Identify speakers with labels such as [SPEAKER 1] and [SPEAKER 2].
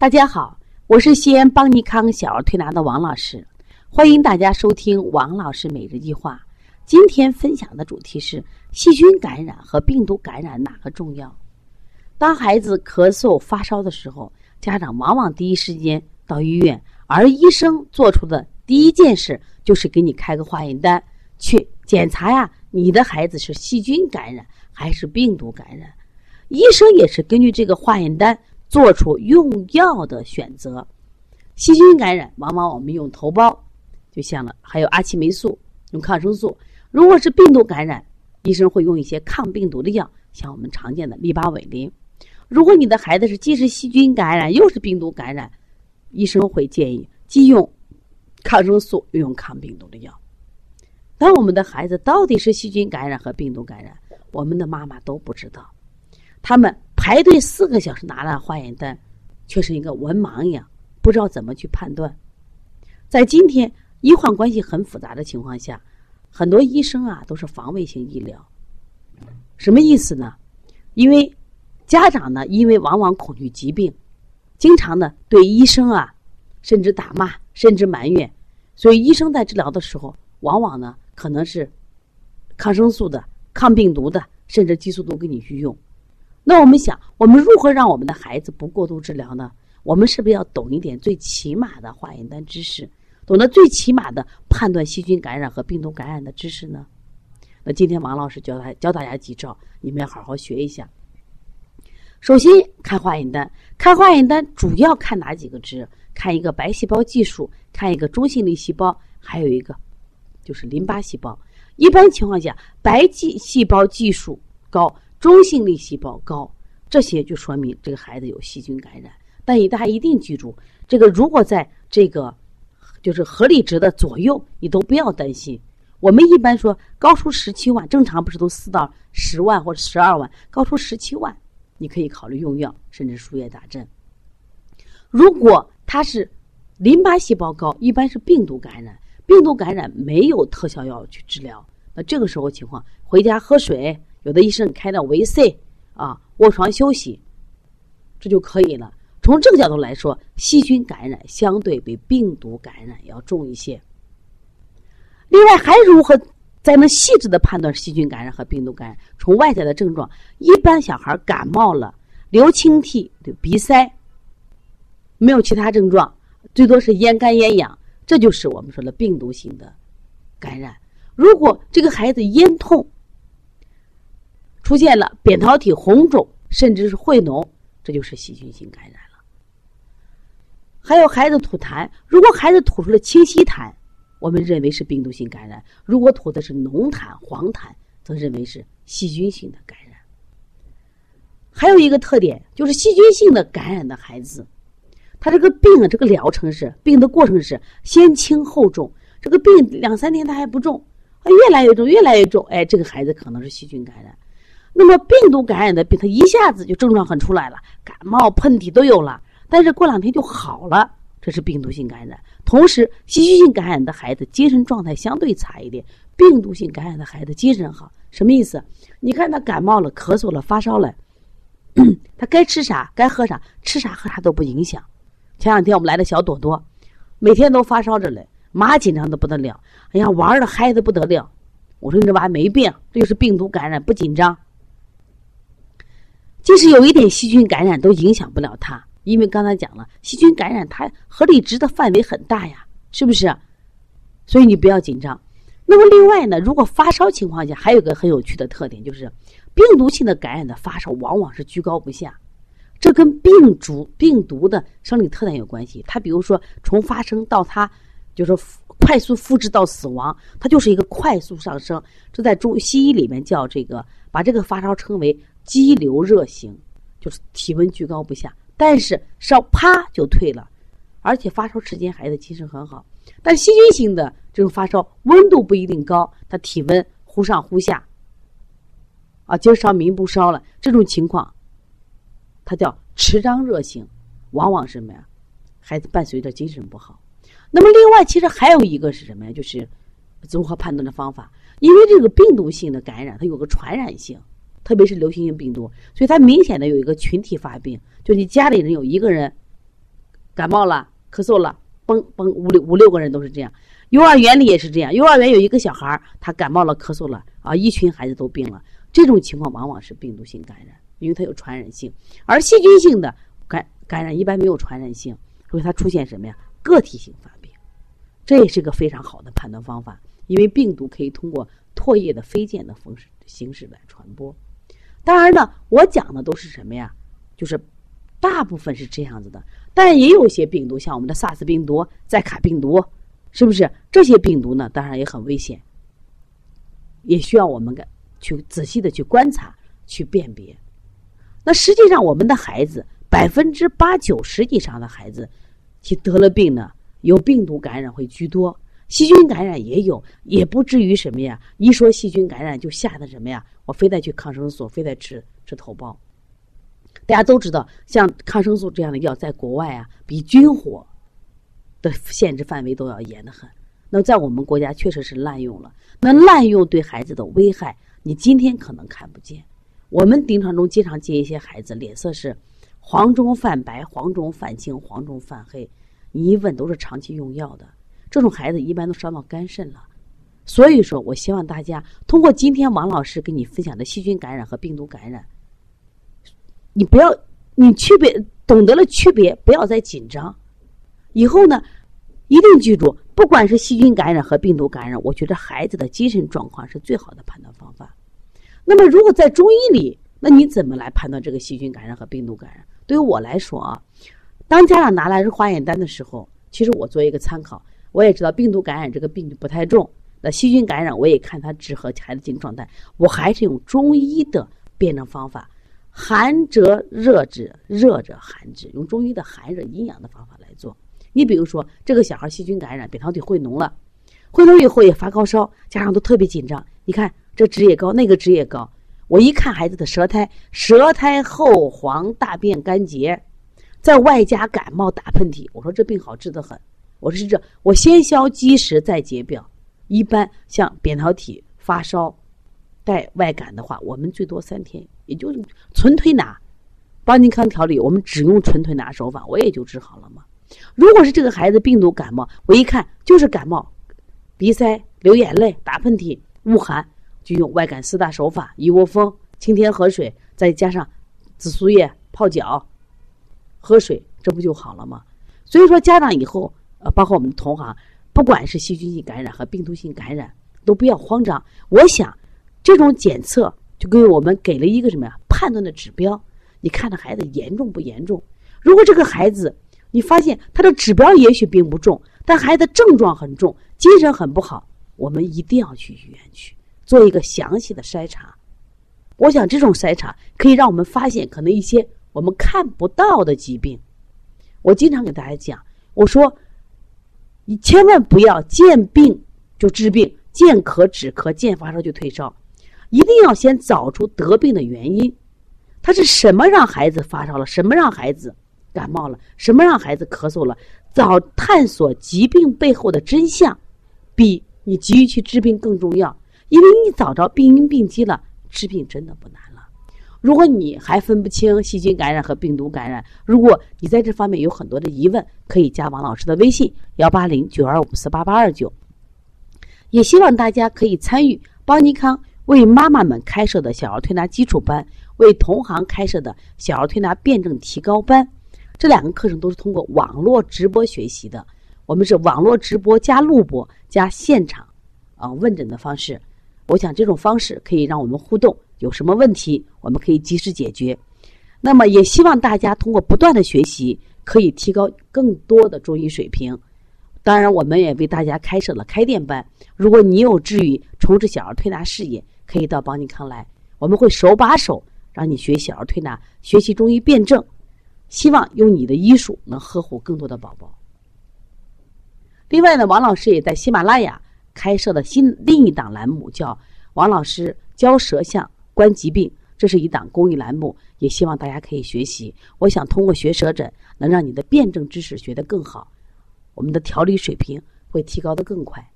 [SPEAKER 1] 大家好，我是西安邦尼康小儿推拿的王老师，欢迎大家收听王老师每日一话。今天分享的主题是细菌感染和病毒感染哪个重要？当孩子咳嗽发烧的时候，家长往往第一时间到医院，而医生做出的第一件事就是给你开个化验单，去检查呀，你的孩子是细菌感染还是病毒感染？医生也是根据这个化验单。做出用药的选择，细菌感染往往我们用头孢，就像了，还有阿奇霉素，用抗生素。如果是病毒感染，医生会用一些抗病毒的药，像我们常见的利巴韦林。如果你的孩子是既是细菌感染又是病毒感染，医生会建议既用抗生素又用抗病毒的药。当我们的孩子到底是细菌感染和病毒感染，我们的妈妈都不知道，他们。排队四个小时拿了化验单，却是一个文盲一样，不知道怎么去判断。在今天医患关系很复杂的情况下，很多医生啊都是防卫性医疗。什么意思呢？因为家长呢，因为往往恐惧疾病，经常呢对医生啊甚至打骂，甚至埋怨，所以医生在治疗的时候，往往呢可能是抗生素的、抗病毒的，甚至激素都给你去用。那我们想，我们如何让我们的孩子不过度治疗呢？我们是不是要懂一点最起码的化验单知识，懂得最起码的判断细菌感染和病毒感染的知识呢？那今天王老师教大教大家几招，你们要好好学一下。首先看化验单，看化验单主要看哪几个值？看一个白细胞计数，看一个中性粒细胞，还有一个就是淋巴细胞。一般情况下，白细细胞计数高。中性粒细胞高，这些就说明这个孩子有细菌感染。但大家一定记住，这个如果在这个就是合理值的左右，你都不要担心。我们一般说高出十七万，正常不是都四到十万或者十二万？高出十七万，你可以考虑用药，甚至输液打针。如果它是淋巴细胞高，一般是病毒感染。病毒感染没有特效药去治疗，那这个时候情况，回家喝水。有的医生开的维 C 啊，卧床休息，这就可以了。从这个角度来说，细菌感染相对比病毒感染要重一些。另外，还如何才能细致的判断细菌感染和病毒感染？从外在的症状，一般小孩感冒了，流清涕、鼻塞，没有其他症状，最多是咽干咽痒，这就是我们说的病毒性的感染。如果这个孩子咽痛，出现了扁桃体红肿，甚至是会脓，这就是细菌性感染了。还有孩子吐痰，如果孩子吐出了清晰痰，我们认为是病毒性感染；如果吐的是浓痰、黄痰，则认为是细菌性的感染。还有一个特点就是细菌性的感染的孩子，他这个病啊，这个疗程是病的过程是先轻后重，这个病两三天他还不重，越来越重，越来越重，哎，这个孩子可能是细菌感染。那么病毒感染的病，它一下子就症状很出来了，感冒、喷嚏都有了，但是过两天就好了，这是病毒性感染。同时，细菌性感染的孩子精神状态相对差一点，病毒性感染的孩子精神好。什么意思？你看他感冒了、咳嗽了、发烧了，他该吃啥、该喝啥，吃啥喝啥都不影响。前两天我们来的小朵朵，每天都发烧着嘞，妈紧张的不得了，哎呀，玩的嗨的不得了。我说你这娃没病，这就是病毒感染，不紧张。即使有一点细菌感染，都影响不了它，因为刚才讲了，细菌感染它合理值的范围很大呀，是不是？所以你不要紧张。那么另外呢，如果发烧情况下，还有个很有趣的特点，就是病毒性的感染的发烧往往是居高不下，这跟病毒病毒的生理特点有关系。它比如说从发生到它就是快速复制到死亡，它就是一个快速上升。这在中西医里面叫这个，把这个发烧称为。激流热型就是体温居高不下，但是烧啪就退了，而且发烧时间孩子精神很好。但细菌性的这种发烧温度不一定高，他体温忽上忽下，啊，今儿烧明不烧了，这种情况，它叫持张热型，往往什么呀？孩子伴随着精神不好。那么另外，其实还有一个是什么呀？就是综合判断的方法，因为这个病毒性的感染，它有个传染性。特别是流行性病毒，所以它明显的有一个群体发病，就你家里人有一个人感冒了、咳嗽了，嘣嘣五六五六个人都是这样。幼儿园里也是这样，幼儿园有一个小孩儿，他感冒了、咳嗽了啊，一群孩子都病了。这种情况往往是病毒性感染，因为它有传染性，而细菌性的感感染一般没有传染性，所以它出现什么呀？个体性发病，这也是个非常好的判断方法，因为病毒可以通过唾液的飞溅的方式形式来传播。当然呢，我讲的都是什么呀？就是大部分是这样子的，但也有些病毒，像我们的 SARS 病毒、载卡病毒，是不是这些病毒呢？当然也很危险，也需要我们去仔细的去观察、去辨别。那实际上，我们的孩子百分之八九十以上的孩子，其得了病呢，有病毒感染会居多，细菌感染也有，也不至于什么呀。一说细菌感染就吓得什么呀？我非得去抗生素，非得吃吃头孢。大家都知道，像抗生素这样的药，在国外啊，比军火的限制范围都要严得很。那在我们国家确实是滥用了。那滥用对孩子的危害，你今天可能看不见。我们临床中经常接一些孩子，脸色是黄中泛白、黄中泛青、黄中泛黑。你一问，都是长期用药的。这种孩子一般都伤到肝肾了。所以说我希望大家通过今天王老师跟你分享的细菌感染和病毒感染。你不要，你区别懂得了区别，不要再紧张。以后呢，一定记住，不管是细菌感染和病毒感染，我觉得孩子的精神状况是最好的判断方法。那么，如果在中医里，那你怎么来判断这个细菌感染和病毒感染？对于我来说啊，当家长拿来是化验单的时候，其实我做一个参考，我也知道病毒感染这个病不太重，那细菌感染我也看他治和孩子精神状态，我还是用中医的辩证方法。寒者热治，热者寒治，用中医的寒热阴阳的方法来做。你比如说，这个小孩细菌感染，扁桃体会脓了，会脓以后也发高烧，家长都特别紧张。你看这值也高，那个值也高。我一看孩子的舌苔，舌苔厚黄，大便干结，再外加感冒打喷嚏，我说这病好治得很。我说是这，我先消积食再解表。一般像扁桃体发烧。带外感的话，我们最多三天，也就纯推拿，邦尼康调理，我们只用纯推拿手法，我也就治好了嘛。如果是这个孩子病毒感冒，我一看就是感冒，鼻塞、流眼泪、打喷嚏、恶寒，就用外感四大手法：一窝蜂、清天河水，再加上紫苏叶泡脚、喝水，这不就好了吗？所以说，家长以后呃，包括我们同行，不管是细菌性感染和病毒性感染，都不要慌张。我想。这种检测就给我们给了一个什么呀？判断的指标。你看这孩子严重不严重？如果这个孩子你发现他的指标也许并不重，但孩子症状很重，精神很不好，我们一定要去医院去做一个详细的筛查。我想这种筛查可以让我们发现可能一些我们看不到的疾病。我经常给大家讲，我说你千万不要见病就治病，见咳止咳，见发烧就退烧。一定要先找出得病的原因，他是什么让孩子发烧了？什么让孩子感冒了？什么让孩子咳嗽了？早探索疾病背后的真相，比你急于去治病更重要。因为你找着病因病机了，治病真的不难了。如果你还分不清细菌感染和病毒感染，如果你在这方面有很多的疑问，可以加王老师的微信：幺八零九二五四八八二九。也希望大家可以参与邦尼康。为妈妈们开设的小儿推拿基础班，为同行开设的小儿推拿辩证提高班，这两个课程都是通过网络直播学习的。我们是网络直播加录播加现场啊问诊的方式。我想这种方式可以让我们互动，有什么问题我们可以及时解决。那么也希望大家通过不断的学习，可以提高更多的中医水平。当然，我们也为大家开设了开店班。如果你有志于从事小儿推拿事业，可以到邦尼康来，我们会手把手让你学小儿推拿，学习中医辩证，希望用你的医术能呵护更多的宝宝。另外呢，王老师也在喜马拉雅开设的新另一档栏目，叫“王老师教舌象关疾病”，这是一档公益栏目，也希望大家可以学习。我想通过学舌诊，能让你的辩证知识学得更好，我们的调理水平会提高得更快。